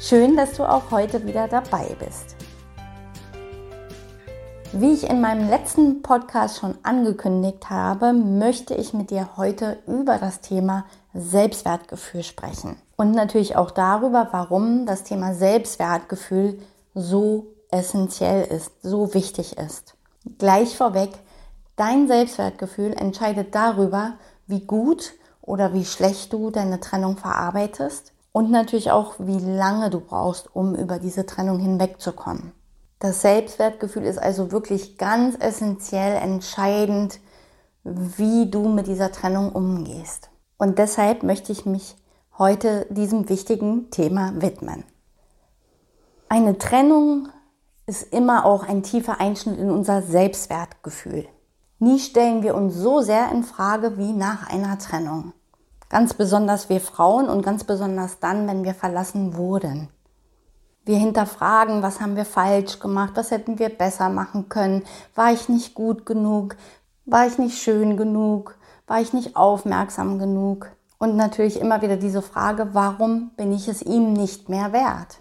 Schön, dass du auch heute wieder dabei bist. Wie ich in meinem letzten Podcast schon angekündigt habe, möchte ich mit dir heute über das Thema Selbstwertgefühl sprechen. Und natürlich auch darüber, warum das Thema Selbstwertgefühl so essentiell ist, so wichtig ist. Gleich vorweg, dein Selbstwertgefühl entscheidet darüber, wie gut oder wie schlecht du deine Trennung verarbeitest und natürlich auch, wie lange du brauchst, um über diese Trennung hinwegzukommen. Das Selbstwertgefühl ist also wirklich ganz essentiell entscheidend, wie du mit dieser Trennung umgehst. Und deshalb möchte ich mich heute diesem wichtigen Thema widmen. Eine Trennung ist immer auch ein tiefer Einschnitt in unser Selbstwertgefühl. Nie stellen wir uns so sehr in Frage wie nach einer Trennung. Ganz besonders wir Frauen und ganz besonders dann, wenn wir verlassen wurden. Wir hinterfragen, was haben wir falsch gemacht, was hätten wir besser machen können, war ich nicht gut genug, war ich nicht schön genug, war ich nicht aufmerksam genug. Und natürlich immer wieder diese Frage, warum bin ich es ihm nicht mehr wert?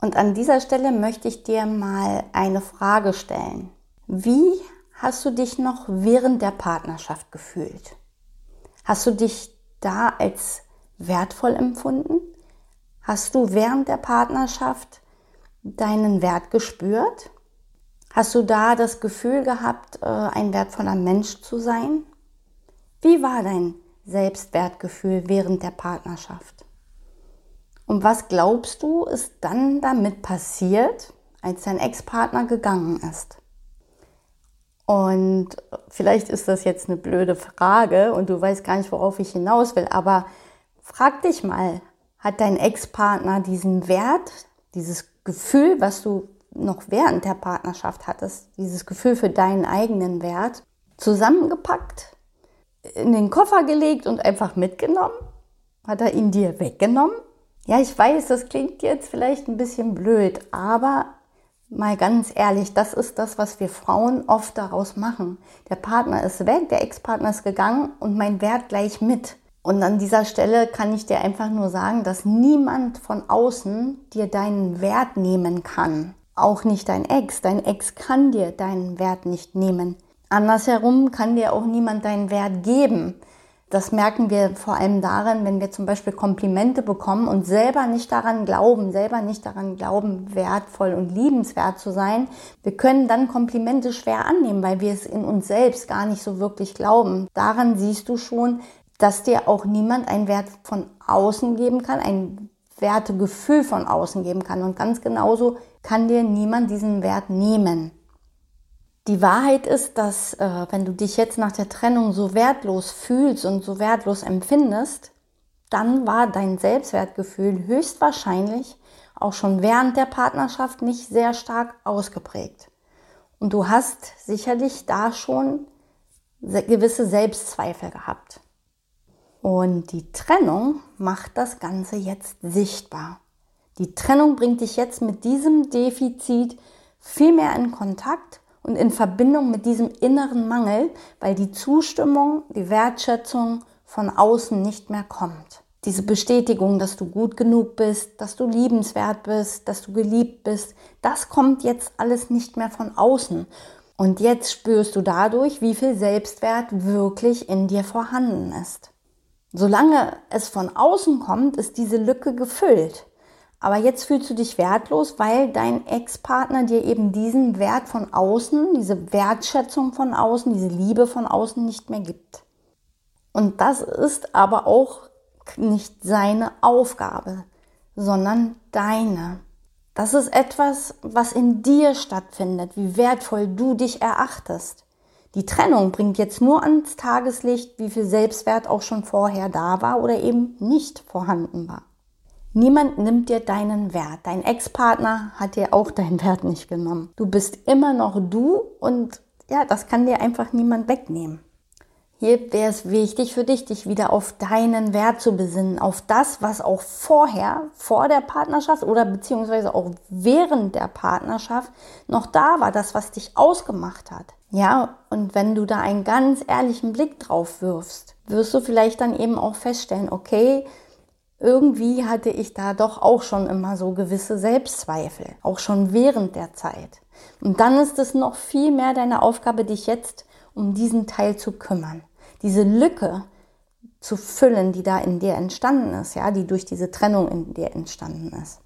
Und an dieser Stelle möchte ich dir mal eine Frage stellen. Wie hast du dich noch während der Partnerschaft gefühlt? Hast du dich da als wertvoll empfunden? Hast du während der Partnerschaft deinen Wert gespürt? Hast du da das Gefühl gehabt, äh, ein wertvoller Mensch zu sein? Wie war dein Selbstwertgefühl während der Partnerschaft? Und was glaubst du, ist dann damit passiert, als dein Ex-Partner gegangen ist? Und vielleicht ist das jetzt eine blöde Frage und du weißt gar nicht, worauf ich hinaus will, aber frag dich mal, hat dein Ex-Partner diesen Wert, dieses Gefühl, was du noch während der Partnerschaft hattest, dieses Gefühl für deinen eigenen Wert, zusammengepackt, in den Koffer gelegt und einfach mitgenommen? Hat er ihn dir weggenommen? Ja, ich weiß, das klingt jetzt vielleicht ein bisschen blöd, aber mal ganz ehrlich, das ist das, was wir Frauen oft daraus machen. Der Partner ist weg, der Ex-Partner ist gegangen und mein Wert gleich mit. Und an dieser Stelle kann ich dir einfach nur sagen, dass niemand von außen dir deinen Wert nehmen kann. Auch nicht dein Ex. Dein Ex kann dir deinen Wert nicht nehmen. Andersherum kann dir auch niemand deinen Wert geben. Das merken wir vor allem daran, wenn wir zum Beispiel Komplimente bekommen und selber nicht daran glauben, selber nicht daran glauben, wertvoll und liebenswert zu sein. Wir können dann Komplimente schwer annehmen, weil wir es in uns selbst gar nicht so wirklich glauben. Daran siehst du schon, dass dir auch niemand einen Wert von außen geben kann, ein Wertegefühl von außen geben kann. Und ganz genauso kann dir niemand diesen Wert nehmen. Die Wahrheit ist, dass äh, wenn du dich jetzt nach der Trennung so wertlos fühlst und so wertlos empfindest, dann war dein Selbstwertgefühl höchstwahrscheinlich auch schon während der Partnerschaft nicht sehr stark ausgeprägt. Und du hast sicherlich da schon gewisse Selbstzweifel gehabt. Und die Trennung macht das Ganze jetzt sichtbar. Die Trennung bringt dich jetzt mit diesem Defizit viel mehr in Kontakt und in Verbindung mit diesem inneren Mangel, weil die Zustimmung, die Wertschätzung von außen nicht mehr kommt. Diese Bestätigung, dass du gut genug bist, dass du liebenswert bist, dass du geliebt bist, das kommt jetzt alles nicht mehr von außen. Und jetzt spürst du dadurch, wie viel Selbstwert wirklich in dir vorhanden ist. Solange es von außen kommt, ist diese Lücke gefüllt. Aber jetzt fühlst du dich wertlos, weil dein Ex-Partner dir eben diesen Wert von außen, diese Wertschätzung von außen, diese Liebe von außen nicht mehr gibt. Und das ist aber auch nicht seine Aufgabe, sondern deine. Das ist etwas, was in dir stattfindet, wie wertvoll du dich erachtest. Die Trennung bringt jetzt nur ans Tageslicht, wie viel Selbstwert auch schon vorher da war oder eben nicht vorhanden war. Niemand nimmt dir deinen Wert. Dein Ex-Partner hat dir auch deinen Wert nicht genommen. Du bist immer noch du und ja, das kann dir einfach niemand wegnehmen. Hier wäre es wichtig für dich, dich wieder auf deinen Wert zu besinnen, auf das, was auch vorher, vor der Partnerschaft oder beziehungsweise auch während der Partnerschaft noch da war, das, was dich ausgemacht hat. Ja, und wenn du da einen ganz ehrlichen Blick drauf wirfst, wirst du vielleicht dann eben auch feststellen, okay, irgendwie hatte ich da doch auch schon immer so gewisse Selbstzweifel, auch schon während der Zeit. Und dann ist es noch viel mehr deine Aufgabe, dich jetzt um diesen Teil zu kümmern diese Lücke zu füllen, die da in dir entstanden ist, ja, die durch diese Trennung in dir entstanden ist.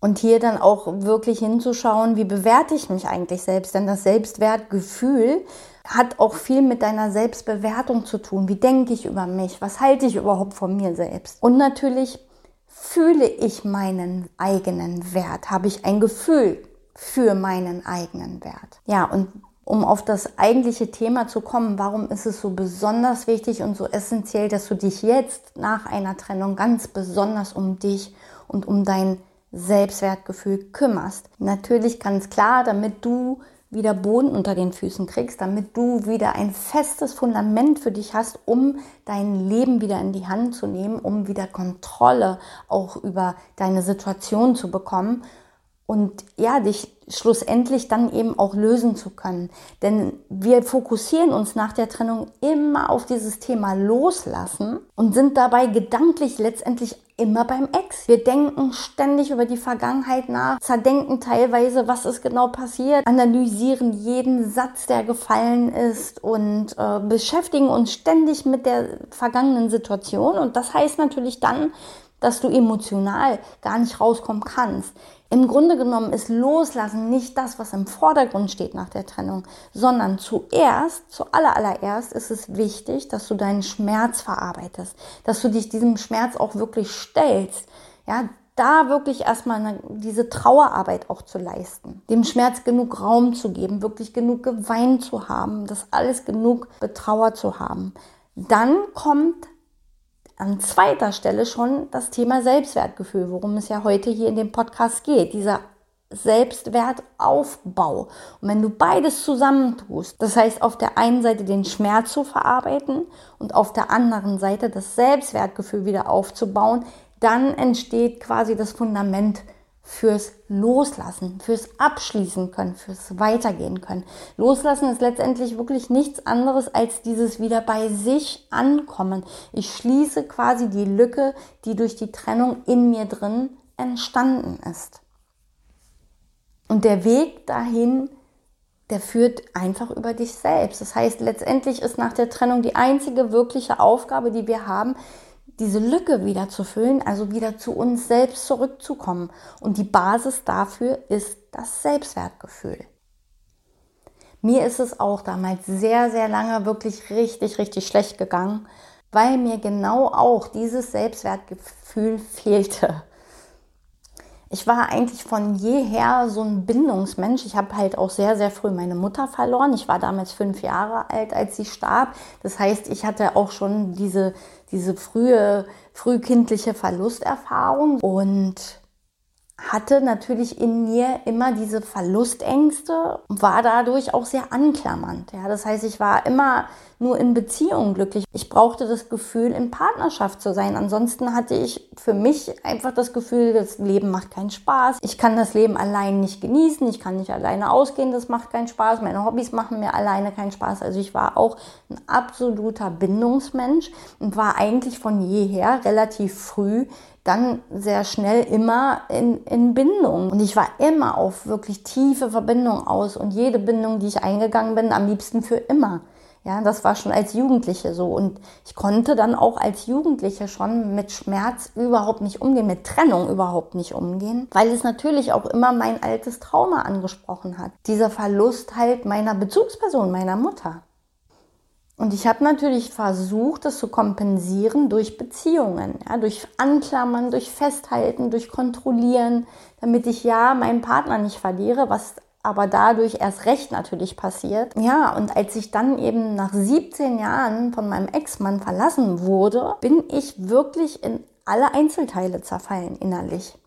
Und hier dann auch wirklich hinzuschauen, wie bewerte ich mich eigentlich selbst? Denn das Selbstwertgefühl hat auch viel mit deiner Selbstbewertung zu tun. Wie denke ich über mich? Was halte ich überhaupt von mir selbst? Und natürlich fühle ich meinen eigenen Wert? Habe ich ein Gefühl für meinen eigenen Wert? Ja, und um auf das eigentliche Thema zu kommen, warum ist es so besonders wichtig und so essentiell, dass du dich jetzt nach einer Trennung ganz besonders um dich und um dein Selbstwertgefühl kümmerst. Natürlich ganz klar, damit du wieder Boden unter den Füßen kriegst, damit du wieder ein festes Fundament für dich hast, um dein Leben wieder in die Hand zu nehmen, um wieder Kontrolle auch über deine Situation zu bekommen und ja, dich schlussendlich dann eben auch lösen zu können. Denn wir fokussieren uns nach der Trennung immer auf dieses Thema Loslassen und sind dabei gedanklich letztendlich immer beim Ex. Wir denken ständig über die Vergangenheit nach, zerdenken teilweise, was ist genau passiert, analysieren jeden Satz, der gefallen ist und äh, beschäftigen uns ständig mit der vergangenen Situation. Und das heißt natürlich dann, dass du emotional gar nicht rauskommen kannst. Im Grunde genommen ist Loslassen nicht das, was im Vordergrund steht nach der Trennung, sondern zuerst, zuallererst ist es wichtig, dass du deinen Schmerz verarbeitest, dass du dich diesem Schmerz auch wirklich stellst. Ja, da wirklich erstmal eine, diese Trauerarbeit auch zu leisten, dem Schmerz genug Raum zu geben, wirklich genug geweint zu haben, das alles genug betrauert zu haben. Dann kommt an zweiter Stelle schon das Thema Selbstwertgefühl, worum es ja heute hier in dem Podcast geht. Dieser Selbstwertaufbau. Und wenn du beides zusammentust, das heißt auf der einen Seite den Schmerz zu verarbeiten und auf der anderen Seite das Selbstwertgefühl wieder aufzubauen, dann entsteht quasi das Fundament fürs Loslassen, fürs Abschließen können, fürs Weitergehen können. Loslassen ist letztendlich wirklich nichts anderes als dieses wieder bei sich ankommen. Ich schließe quasi die Lücke, die durch die Trennung in mir drin entstanden ist. Und der Weg dahin, der führt einfach über dich selbst. Das heißt, letztendlich ist nach der Trennung die einzige wirkliche Aufgabe, die wir haben, diese Lücke wieder zu füllen, also wieder zu uns selbst zurückzukommen. Und die Basis dafür ist das Selbstwertgefühl. Mir ist es auch damals sehr, sehr lange wirklich richtig, richtig schlecht gegangen, weil mir genau auch dieses Selbstwertgefühl fehlte. Ich war eigentlich von jeher so ein Bindungsmensch. Ich habe halt auch sehr, sehr früh meine Mutter verloren. Ich war damals fünf Jahre alt, als sie starb. Das heißt, ich hatte auch schon diese, diese frühe, frühkindliche Verlusterfahrung und hatte natürlich in mir immer diese Verlustängste und war dadurch auch sehr anklammernd. Ja, das heißt, ich war immer nur in Beziehung glücklich. Ich brauchte das Gefühl, in Partnerschaft zu sein. Ansonsten hatte ich für mich einfach das Gefühl, das Leben macht keinen Spaß. Ich kann das Leben allein nicht genießen. Ich kann nicht alleine ausgehen. Das macht keinen Spaß. Meine Hobbys machen mir alleine keinen Spaß. Also ich war auch ein absoluter Bindungsmensch und war eigentlich von jeher relativ früh dann sehr schnell immer in, in Bindung. Und ich war immer auf wirklich tiefe Verbindung aus und jede Bindung, die ich eingegangen bin, am liebsten für immer. Ja, das war schon als Jugendliche so. Und ich konnte dann auch als Jugendliche schon mit Schmerz überhaupt nicht umgehen, mit Trennung überhaupt nicht umgehen, weil es natürlich auch immer mein altes Trauma angesprochen hat. Dieser Verlust halt meiner Bezugsperson, meiner Mutter. Und ich habe natürlich versucht, das zu kompensieren durch Beziehungen, ja, durch Anklammern, durch Festhalten, durch Kontrollieren, damit ich ja meinen Partner nicht verliere, was aber dadurch erst recht natürlich passiert. Ja, und als ich dann eben nach 17 Jahren von meinem Ex-Mann verlassen wurde, bin ich wirklich in alle Einzelteile zerfallen innerlich.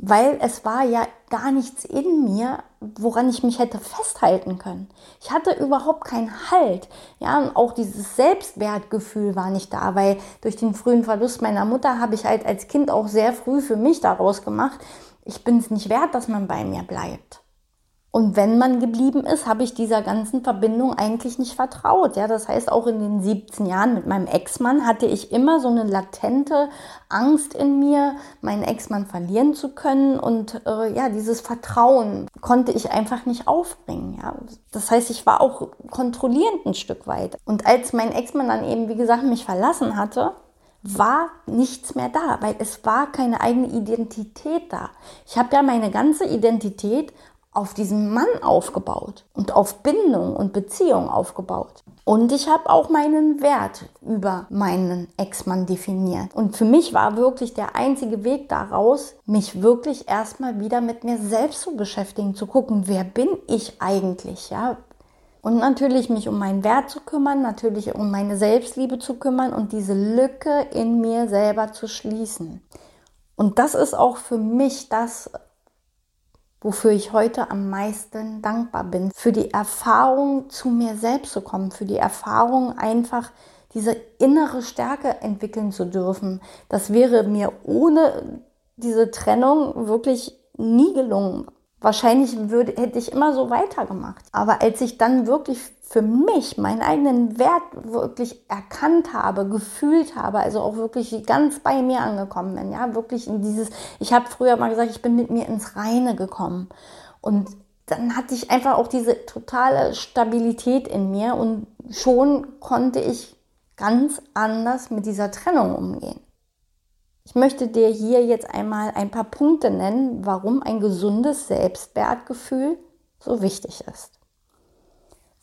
Weil es war ja gar nichts in mir, woran ich mich hätte festhalten können. Ich hatte überhaupt keinen Halt. Ja, und auch dieses Selbstwertgefühl war nicht da, weil durch den frühen Verlust meiner Mutter habe ich halt als Kind auch sehr früh für mich daraus gemacht, ich bin es nicht wert, dass man bei mir bleibt. Und wenn man geblieben ist, habe ich dieser ganzen Verbindung eigentlich nicht vertraut. Ja, das heißt, auch in den 17 Jahren mit meinem Ex-Mann hatte ich immer so eine latente Angst in mir, meinen Ex-Mann verlieren zu können. Und äh, ja, dieses Vertrauen konnte ich einfach nicht aufbringen. Ja, das heißt, ich war auch kontrollierend ein Stück weit. Und als mein Ex-Mann dann eben, wie gesagt, mich verlassen hatte, war nichts mehr da, weil es war keine eigene Identität da. Ich habe ja meine ganze Identität auf diesen Mann aufgebaut und auf Bindung und Beziehung aufgebaut. Und ich habe auch meinen Wert über meinen Ex-Mann definiert. Und für mich war wirklich der einzige Weg daraus, mich wirklich erstmal wieder mit mir selbst zu beschäftigen, zu gucken, wer bin ich eigentlich, ja? Und natürlich mich um meinen Wert zu kümmern, natürlich um meine Selbstliebe zu kümmern und diese Lücke in mir selber zu schließen. Und das ist auch für mich das, wofür ich heute am meisten dankbar bin. Für die Erfahrung, zu mir selbst zu kommen, für die Erfahrung einfach diese innere Stärke entwickeln zu dürfen. Das wäre mir ohne diese Trennung wirklich nie gelungen. Wahrscheinlich würde, hätte ich immer so weitergemacht. Aber als ich dann wirklich für mich meinen eigenen Wert wirklich erkannt habe, gefühlt habe, also auch wirklich ganz bei mir angekommen bin, ja, wirklich in dieses, ich habe früher mal gesagt, ich bin mit mir ins Reine gekommen und dann hatte ich einfach auch diese totale Stabilität in mir und schon konnte ich ganz anders mit dieser Trennung umgehen. Ich möchte dir hier jetzt einmal ein paar Punkte nennen, warum ein gesundes Selbstwertgefühl so wichtig ist.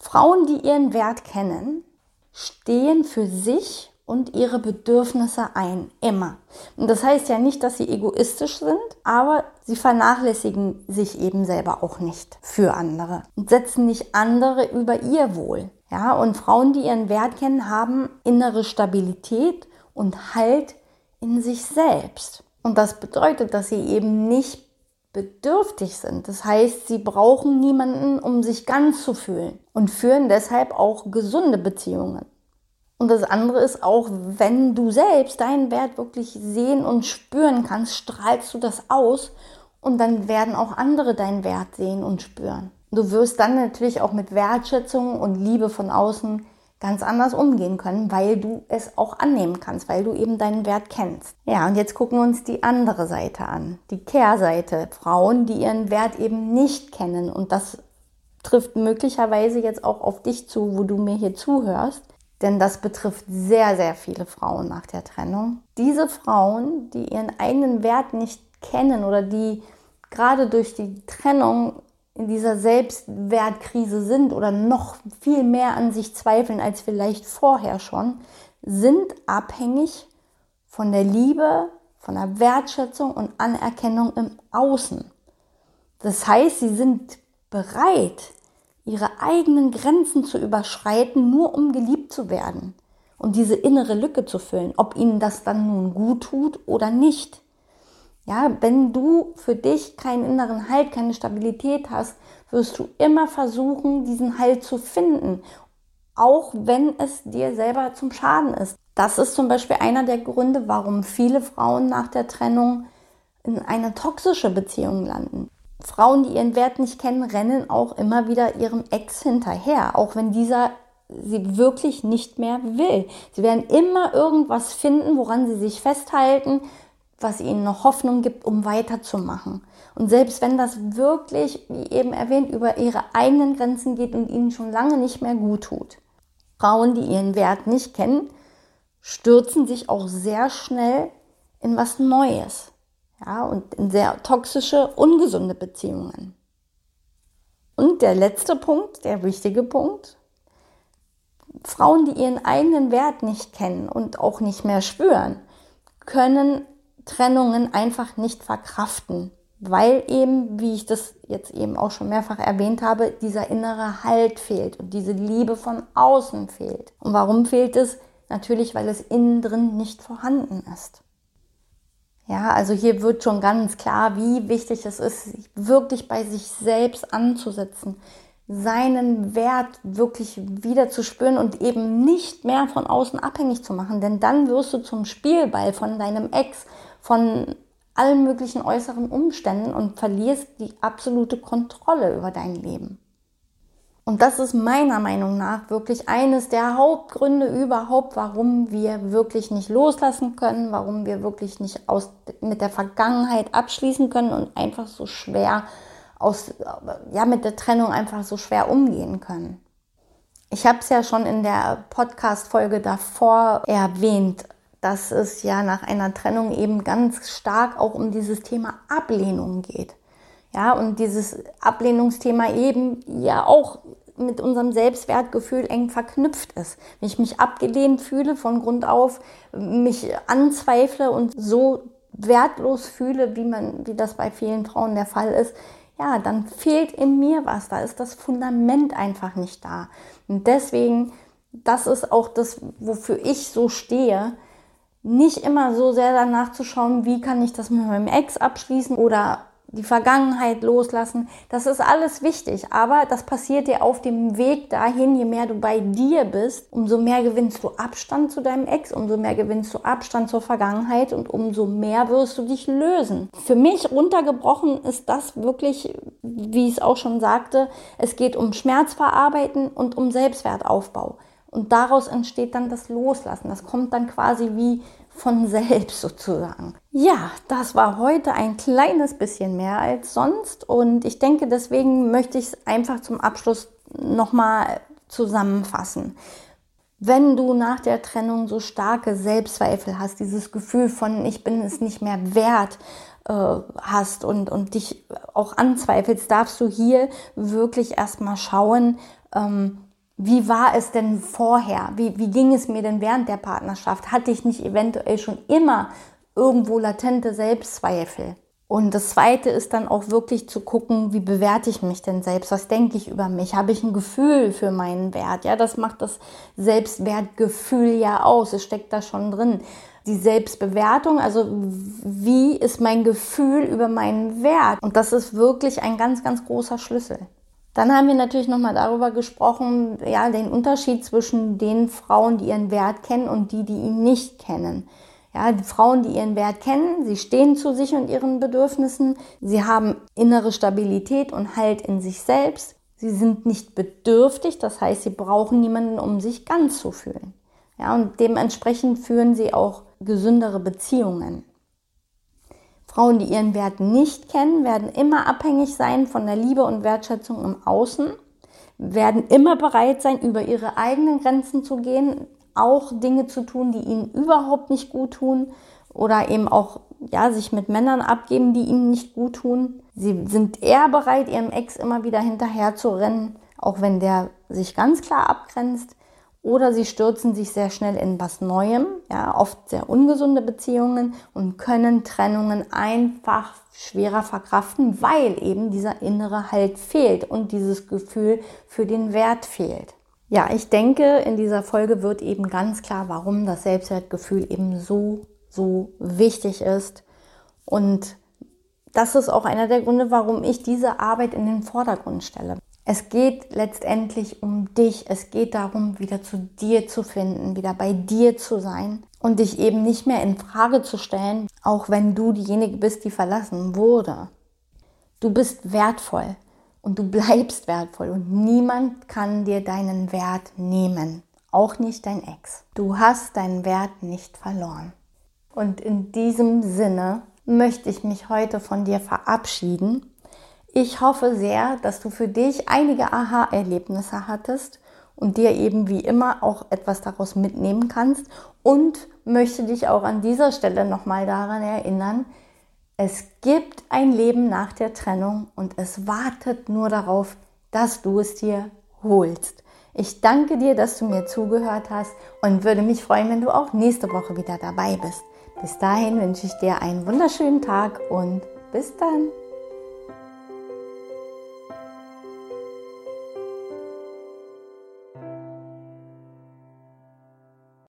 Frauen, die ihren Wert kennen, stehen für sich und ihre Bedürfnisse ein, immer. Und das heißt ja nicht, dass sie egoistisch sind, aber sie vernachlässigen sich eben selber auch nicht für andere und setzen nicht andere über ihr Wohl. Ja, und Frauen, die ihren Wert kennen, haben innere Stabilität und Halt in sich selbst. Und das bedeutet, dass sie eben nicht bedürftig sind. Das heißt, sie brauchen niemanden, um sich ganz zu fühlen und führen deshalb auch gesunde Beziehungen. Und das andere ist auch, wenn du selbst deinen Wert wirklich sehen und spüren kannst, strahlst du das aus und dann werden auch andere deinen Wert sehen und spüren. Du wirst dann natürlich auch mit Wertschätzung und Liebe von außen ganz anders umgehen können, weil du es auch annehmen kannst, weil du eben deinen Wert kennst. Ja, und jetzt gucken wir uns die andere Seite an, die Kehrseite. Frauen, die ihren Wert eben nicht kennen und das trifft möglicherweise jetzt auch auf dich zu, wo du mir hier zuhörst, denn das betrifft sehr, sehr viele Frauen nach der Trennung. Diese Frauen, die ihren eigenen Wert nicht kennen oder die gerade durch die Trennung in dieser Selbstwertkrise sind oder noch viel mehr an sich zweifeln als vielleicht vorher schon, sind abhängig von der Liebe, von der Wertschätzung und Anerkennung im Außen. Das heißt, sie sind bereit, ihre eigenen Grenzen zu überschreiten, nur um geliebt zu werden und diese innere Lücke zu füllen, ob ihnen das dann nun gut tut oder nicht. Ja, wenn du für dich keinen inneren Halt, keine Stabilität hast, wirst du immer versuchen, diesen Halt zu finden, auch wenn es dir selber zum Schaden ist. Das ist zum Beispiel einer der Gründe, warum viele Frauen nach der Trennung in eine toxische Beziehung landen. Frauen, die ihren Wert nicht kennen, rennen auch immer wieder ihrem Ex hinterher, auch wenn dieser sie wirklich nicht mehr will. Sie werden immer irgendwas finden, woran sie sich festhalten, was ihnen noch Hoffnung gibt, um weiterzumachen. Und selbst wenn das wirklich, wie eben erwähnt, über ihre eigenen Grenzen geht und ihnen schon lange nicht mehr gut tut. Frauen, die ihren Wert nicht kennen, stürzen sich auch sehr schnell in was Neues. Ja, und in sehr toxische, ungesunde Beziehungen. Und der letzte Punkt, der wichtige Punkt. Frauen, die ihren eigenen Wert nicht kennen und auch nicht mehr spüren, können Trennungen einfach nicht verkraften, weil eben, wie ich das jetzt eben auch schon mehrfach erwähnt habe, dieser innere Halt fehlt und diese Liebe von außen fehlt. Und warum fehlt es? Natürlich, weil es innen drin nicht vorhanden ist. Ja, also hier wird schon ganz klar, wie wichtig es ist, wirklich bei sich selbst anzusetzen, seinen Wert wirklich wieder zu spüren und eben nicht mehr von außen abhängig zu machen, denn dann wirst du zum Spielball von deinem Ex, von allen möglichen äußeren Umständen und verlierst die absolute Kontrolle über dein Leben. Und das ist meiner Meinung nach wirklich eines der Hauptgründe überhaupt, warum wir wirklich nicht loslassen können, warum wir wirklich nicht aus, mit der Vergangenheit abschließen können und einfach so schwer aus, ja, mit der Trennung einfach so schwer umgehen können. Ich habe es ja schon in der Podcast-Folge davor erwähnt, dass es ja nach einer Trennung eben ganz stark auch um dieses Thema Ablehnung geht. Ja, und dieses Ablehnungsthema eben ja auch mit unserem Selbstwertgefühl eng verknüpft ist. Wenn ich mich abgelehnt fühle von Grund auf, mich anzweifle und so wertlos fühle, wie man, wie das bei vielen Frauen der Fall ist, ja, dann fehlt in mir was. Da ist das Fundament einfach nicht da. Und deswegen, das ist auch das, wofür ich so stehe, nicht immer so sehr danach zu schauen, wie kann ich das mit meinem Ex abschließen oder die Vergangenheit loslassen. Das ist alles wichtig, aber das passiert dir auf dem Weg dahin, je mehr du bei dir bist, umso mehr gewinnst du Abstand zu deinem Ex, umso mehr gewinnst du Abstand zur Vergangenheit und umso mehr wirst du dich lösen. Für mich runtergebrochen ist das wirklich, wie ich es auch schon sagte, es geht um Schmerzverarbeiten und um Selbstwertaufbau. Und daraus entsteht dann das Loslassen. Das kommt dann quasi wie von selbst sozusagen. Ja, das war heute ein kleines bisschen mehr als sonst und ich denke, deswegen möchte ich es einfach zum Abschluss nochmal zusammenfassen. Wenn du nach der Trennung so starke Selbstzweifel hast, dieses Gefühl von ich bin es nicht mehr wert äh, hast und, und dich auch anzweifelst, darfst du hier wirklich erstmal schauen, ähm, wie war es denn vorher? Wie, wie ging es mir denn während der Partnerschaft? Hatte ich nicht eventuell schon immer irgendwo latente Selbstzweifel? Und das Zweite ist dann auch wirklich zu gucken, wie bewerte ich mich denn selbst? Was denke ich über mich? Habe ich ein Gefühl für meinen Wert? Ja, das macht das Selbstwertgefühl ja aus. Es steckt da schon drin. Die Selbstbewertung, also wie ist mein Gefühl über meinen Wert? Und das ist wirklich ein ganz, ganz großer Schlüssel. Dann haben wir natürlich nochmal darüber gesprochen, ja, den Unterschied zwischen den Frauen, die ihren Wert kennen und die, die ihn nicht kennen. Ja, die Frauen, die ihren Wert kennen, sie stehen zu sich und ihren Bedürfnissen, sie haben innere Stabilität und Halt in sich selbst. Sie sind nicht bedürftig, das heißt, sie brauchen niemanden, um sich ganz zu fühlen. Ja, und dementsprechend führen sie auch gesündere Beziehungen. Frauen, die ihren Wert nicht kennen, werden immer abhängig sein von der Liebe und Wertschätzung im Außen, werden immer bereit sein, über ihre eigenen Grenzen zu gehen, auch Dinge zu tun, die ihnen überhaupt nicht gut tun oder eben auch ja, sich mit Männern abgeben, die ihnen nicht gut tun. Sie sind eher bereit, ihrem Ex immer wieder hinterher zu rennen, auch wenn der sich ganz klar abgrenzt oder sie stürzen sich sehr schnell in was Neuem, ja, oft sehr ungesunde Beziehungen und können Trennungen einfach schwerer verkraften, weil eben dieser innere Halt fehlt und dieses Gefühl für den Wert fehlt. Ja, ich denke, in dieser Folge wird eben ganz klar, warum das Selbstwertgefühl eben so, so wichtig ist. Und das ist auch einer der Gründe, warum ich diese Arbeit in den Vordergrund stelle. Es geht letztendlich um dich. Es geht darum, wieder zu dir zu finden, wieder bei dir zu sein und dich eben nicht mehr in Frage zu stellen, auch wenn du diejenige bist, die verlassen wurde. Du bist wertvoll und du bleibst wertvoll und niemand kann dir deinen Wert nehmen, auch nicht dein Ex. Du hast deinen Wert nicht verloren. Und in diesem Sinne möchte ich mich heute von dir verabschieden ich hoffe sehr, dass du für dich einige Aha-Erlebnisse hattest und dir eben wie immer auch etwas daraus mitnehmen kannst und möchte dich auch an dieser Stelle nochmal daran erinnern, es gibt ein Leben nach der Trennung und es wartet nur darauf, dass du es dir holst. Ich danke dir, dass du mir zugehört hast und würde mich freuen, wenn du auch nächste Woche wieder dabei bist. Bis dahin wünsche ich dir einen wunderschönen Tag und bis dann.